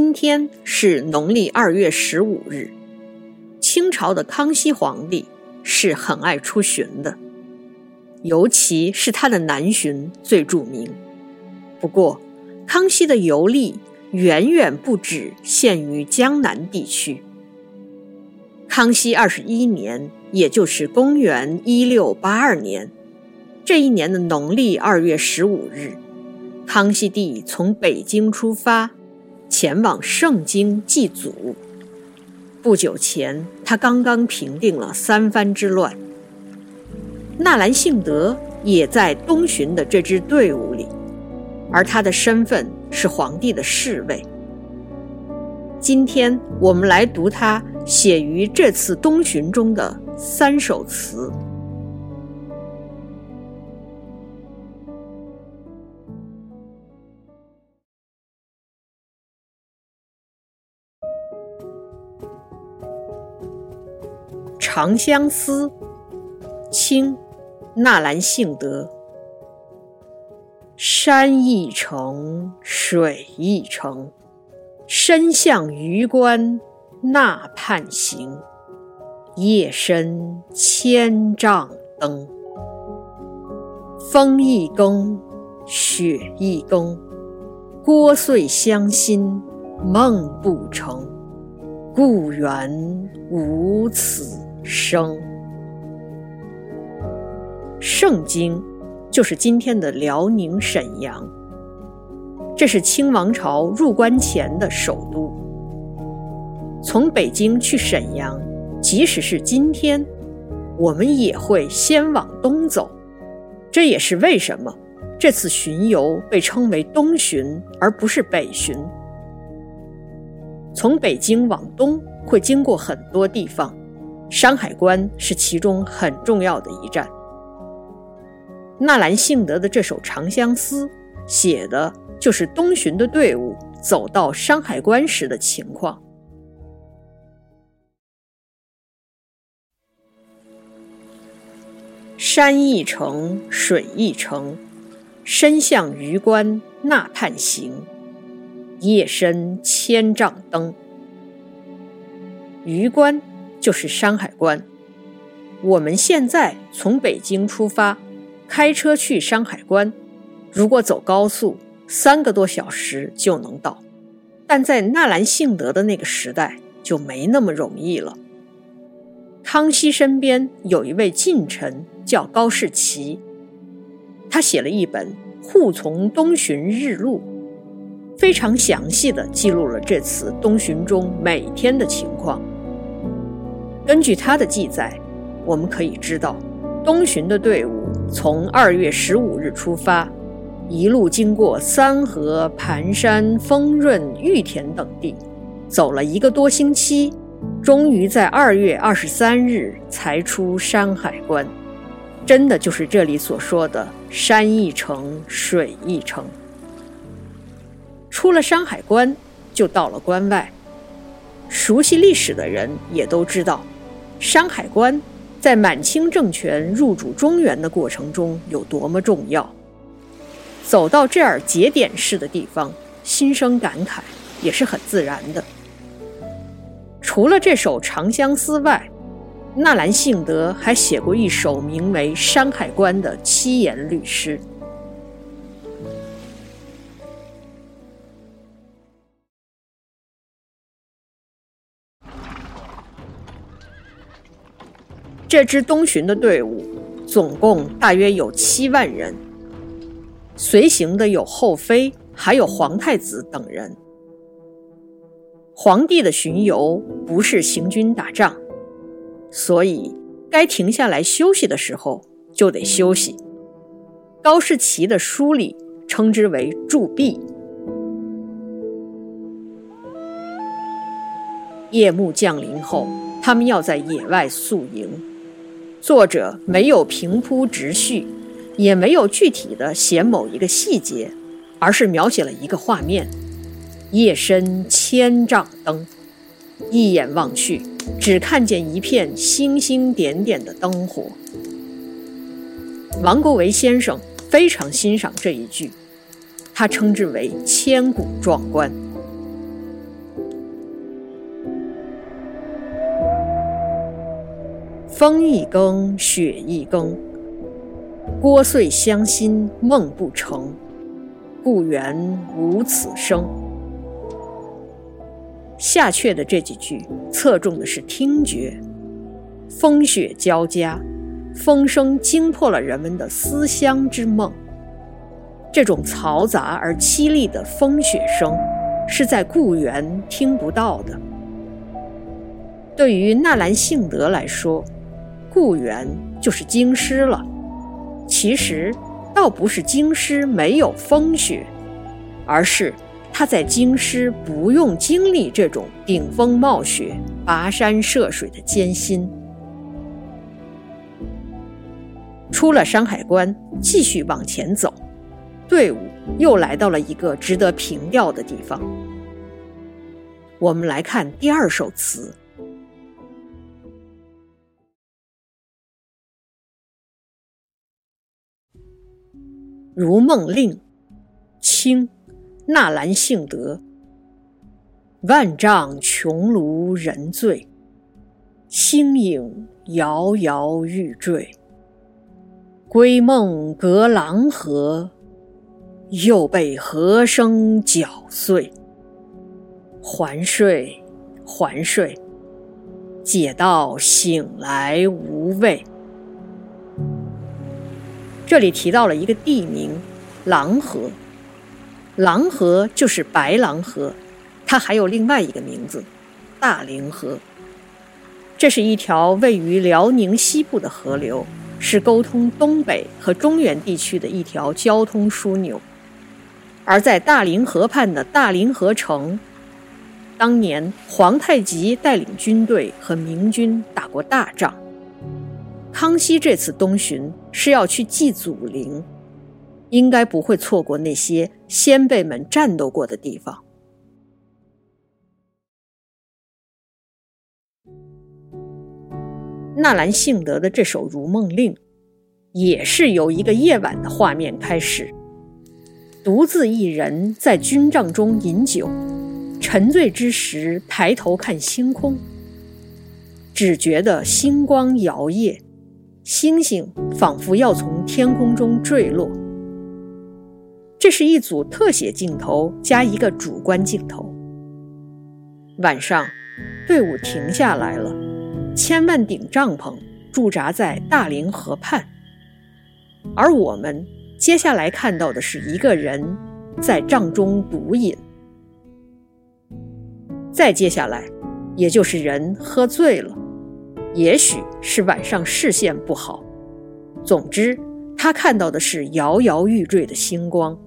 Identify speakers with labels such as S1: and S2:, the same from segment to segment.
S1: 今天是农历二月十五日。清朝的康熙皇帝是很爱出巡的，尤其是他的南巡最著名。不过，康熙的游历远远不止限于江南地区。康熙二十一年，也就是公元一六八二年，这一年的农历二月十五日，康熙帝从北京出发。前往盛京祭祖。不久前，他刚刚平定了三藩之乱。纳兰性德也在东巡的这支队伍里，而他的身份是皇帝的侍卫。今天我们来读他写于这次东巡中的三首词。《长相思》清·纳兰性德。山一程，水一程，身向榆关那畔行。夜深千帐灯，风一更，雪一更，聒碎乡心梦不成，故园无此。生，盛京就是今天的辽宁沈阳，这是清王朝入关前的首都。从北京去沈阳，即使是今天，我们也会先往东走。这也是为什么这次巡游被称为东巡，而不是北巡。从北京往东会经过很多地方。山海关是其中很重要的一站。纳兰性德的这首《长相思》，写的就是东巡的队伍走到山海关时的情况。山一程，水一程，身向榆关那畔行。夜深千帐灯。榆关。就是山海关。我们现在从北京出发，开车去山海关，如果走高速，三个多小时就能到。但在纳兰性德的那个时代，就没那么容易了。康熙身边有一位近臣叫高士奇，他写了一本《护从东巡日录》，非常详细的记录了这次东巡中每天的情况。根据他的记载，我们可以知道，东巡的队伍从二月十五日出发，一路经过三河、盘山、丰润、玉田等地，走了一个多星期，终于在二月二十三日才出山海关。真的就是这里所说的“山一程，水一程”。出了山海关，就到了关外。熟悉历史的人也都知道。山海关在满清政权入主中原的过程中有多么重要？走到这儿节点式的地方，心生感慨也是很自然的。除了这首《长相思》外，纳兰性德还写过一首名为《山海关》的七言律诗。这支东巡的队伍总共大约有七万人，随行的有后妃，还有皇太子等人。皇帝的巡游不是行军打仗，所以该停下来休息的时候就得休息。高士奇的书里称之为驻跸。夜幕降临后，他们要在野外宿营。作者没有平铺直叙，也没有具体的写某一个细节，而是描写了一个画面：夜深千丈灯，一眼望去，只看见一片星星点点的灯火。王国维先生非常欣赏这一句，他称之为千古壮观。风一更，雪一更。聒碎乡心梦不成，故园无此声。下阙的这几句侧重的是听觉，风雪交加，风声惊破了人们的思乡之梦。这种嘈杂而凄厉的风雪声，是在故园听不到的。对于纳兰性德来说，故园就是京师了。其实，倒不是京师没有风雪，而是他在京师不用经历这种顶风冒雪、跋山涉水的艰辛。出了山海关，继续往前走。队伍又来到了一个值得凭吊的地方。我们来看第二首词《如梦令》，清，纳兰性德。万丈穹庐人醉，星影摇摇欲坠。归梦隔狼河。又被和声搅碎，还睡，还睡，解到醒来无味。这里提到了一个地名——狼河。狼河就是白狼河，它还有另外一个名字——大凌河。这是一条位于辽宁西部的河流，是沟通东北和中原地区的一条交通枢纽。而在大凌河畔的大凌河城，当年皇太极带领军队和明军打过大仗。康熙这次东巡是要去祭祖陵，应该不会错过那些先辈们战斗过的地方。纳兰性德的这首《如梦令》，也是由一个夜晚的画面开始。独自一人在军帐中饮酒，沉醉之时，抬头看星空，只觉得星光摇曳，星星仿佛要从天空中坠落。这是一组特写镜头加一个主观镜头。晚上，队伍停下来了，千万顶帐篷驻扎在大凌河畔，而我们。接下来看到的是一个人在帐中独饮，再接下来，也就是人喝醉了，也许是晚上视线不好。总之，他看到的是摇摇欲坠的星光。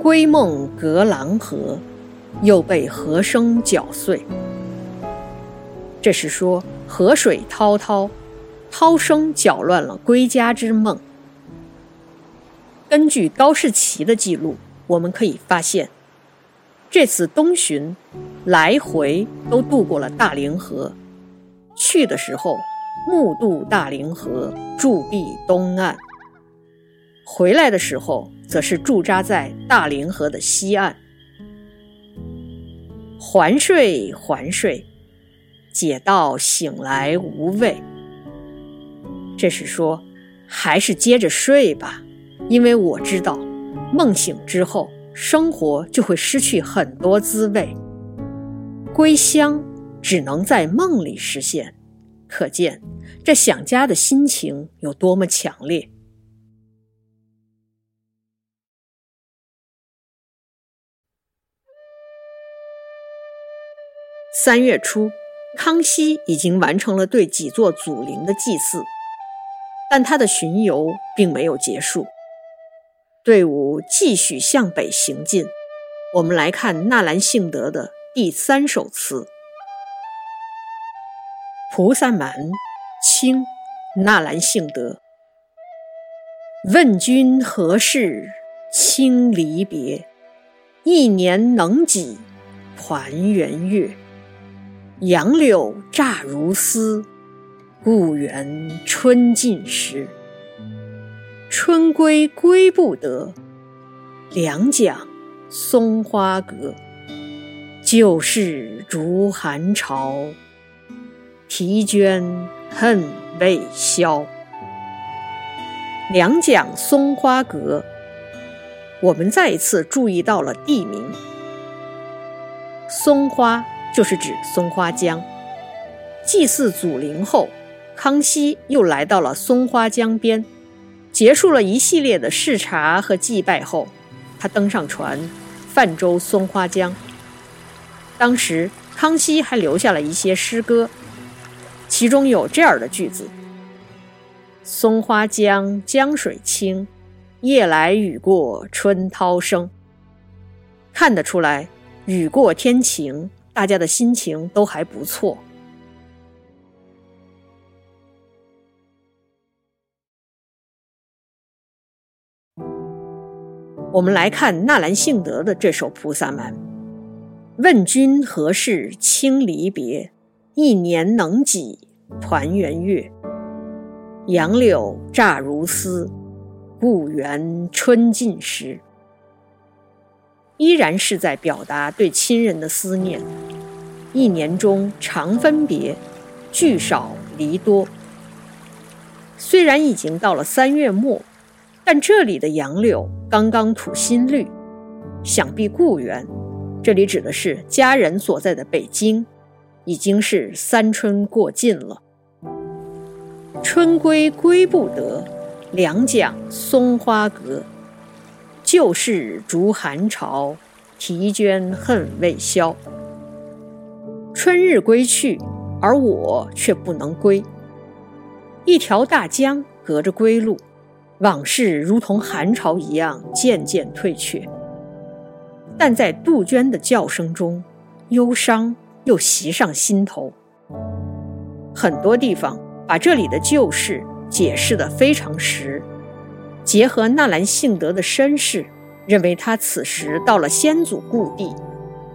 S1: 归梦隔狼河，又被河声搅碎。这是说河水滔滔，涛声搅乱了归家之梦。根据高士奇的记录，我们可以发现，这次东巡来回都渡过了大凌河。去的时候目渡大凌河，驻壁东岸；回来的时候则是驻扎在大凌河的西岸。还睡还睡，解到醒来无味。这是说，还是接着睡吧。因为我知道，梦醒之后，生活就会失去很多滋味。归乡只能在梦里实现，可见这想家的心情有多么强烈。三月初，康熙已经完成了对几座祖陵的祭祀，但他的巡游并没有结束。队伍继续向北行进，我们来看纳兰性德的第三首词《菩萨蛮》，清，纳兰性德。问君何事轻离别？一年能几团圆月？杨柳乍如丝，故园春尽时。春归归不得，两蒋松花阁。旧事逐寒潮，啼鹃恨未消。两蒋松花阁，我们再一次注意到了地名。松花就是指松花江。祭祀祖陵后，康熙又来到了松花江边，结束了一系列的视察和祭拜后，他登上船，泛舟松花江。当时康熙还留下了一些诗歌，其中有这样的句子。松花江江水清，夜来雨过春涛生。看得出来，雨过天晴，大家的心情都还不错。我们来看纳兰性德的这首《菩萨蛮》：问君何事轻离别？一年能几团圆月？杨柳乍如丝，故园春尽时。依然是在表达对亲人的思念。一年中常分别，聚少离多。虽然已经到了三月末，但这里的杨柳刚刚吐新绿，想必故园，这里指的是家人所在的北京，已经是三春过尽了。春归归不得，两蒋松花阁。旧事逐寒潮，啼鹃恨未消。春日归去，而我却不能归。一条大江隔着归路，往事如同寒潮一样渐渐退却。但在杜鹃的叫声中，忧伤又袭上心头。很多地方。把这里的旧事解释得非常实，结合纳兰性德的身世，认为他此时到了先祖故地，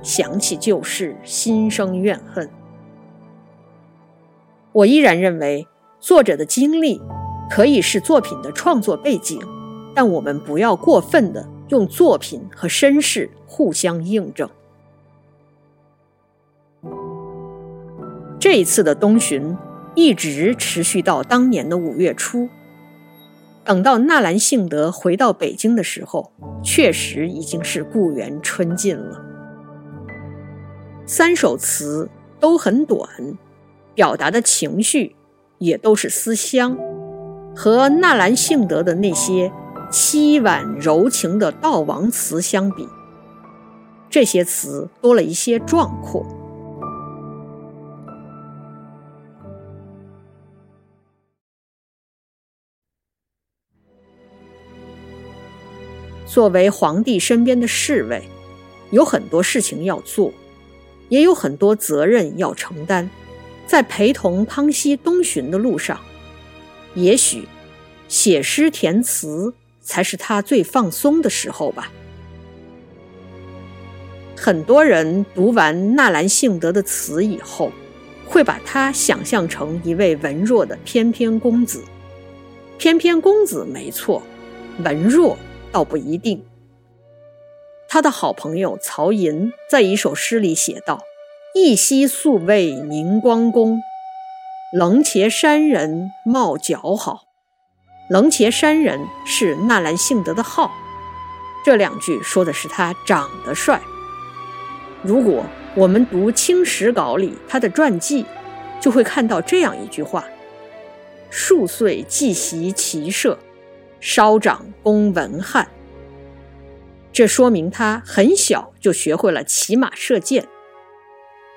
S1: 想起旧事，心生怨恨。我依然认为，作者的经历可以是作品的创作背景，但我们不要过分的用作品和身世互相印证。这一次的东巡。一直持续到当年的五月初。等到纳兰性德回到北京的时候，确实已经是故园春尽了。三首词都很短，表达的情绪也都是思乡。和纳兰性德的那些凄婉柔情的悼亡词相比，这些词多了一些壮阔。作为皇帝身边的侍卫，有很多事情要做，也有很多责任要承担。在陪同康熙东巡的路上，也许写诗填词才是他最放松的时候吧。很多人读完纳兰性德的词以后，会把他想象成一位文弱的翩翩公子。翩翩公子没错，文弱。倒不一定。他的好朋友曹寅在一首诗里写道：“一夕宿卫明光宫，冷且山人貌姣好。”冷且山人是纳兰性德的号，这两句说的是他长得帅。如果我们读《清史稿》里他的传记，就会看到这样一句话：“数岁即习骑射。”稍长公文翰，这说明他很小就学会了骑马射箭。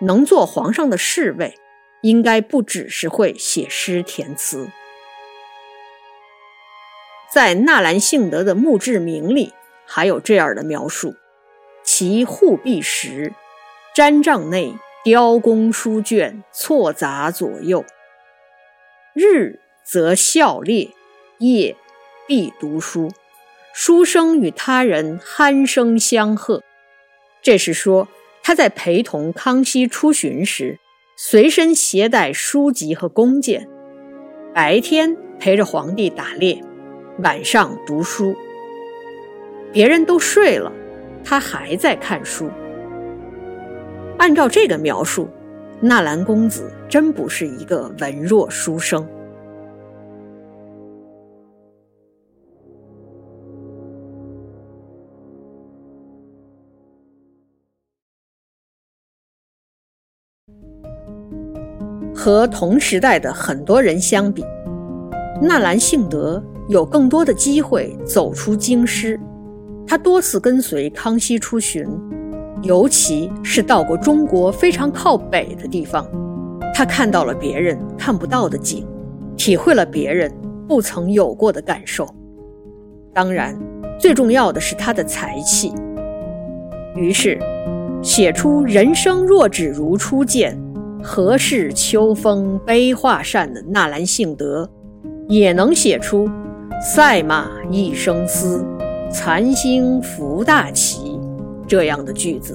S1: 能做皇上的侍卫，应该不只是会写诗填词。在纳兰性德的墓志铭里，还有这样的描述：其护壁时，毡帐内雕工书卷错杂左右，日则笑列，夜。必读书，书生与他人鼾声相和。这是说他在陪同康熙出巡时，随身携带书籍和弓箭，白天陪着皇帝打猎，晚上读书。别人都睡了，他还在看书。按照这个描述，纳兰公子真不是一个文弱书生。和同时代的很多人相比，纳兰性德有更多的机会走出京师。他多次跟随康熙出巡，尤其是到过中国非常靠北的地方，他看到了别人看不到的景，体会了别人不曾有过的感受。当然，最重要的是他的才气。于是，写出“人生若只如初见，何事秋风悲画扇”的纳兰性德，也能写出“赛马一生嘶”。残星拂大旗，这样的句子。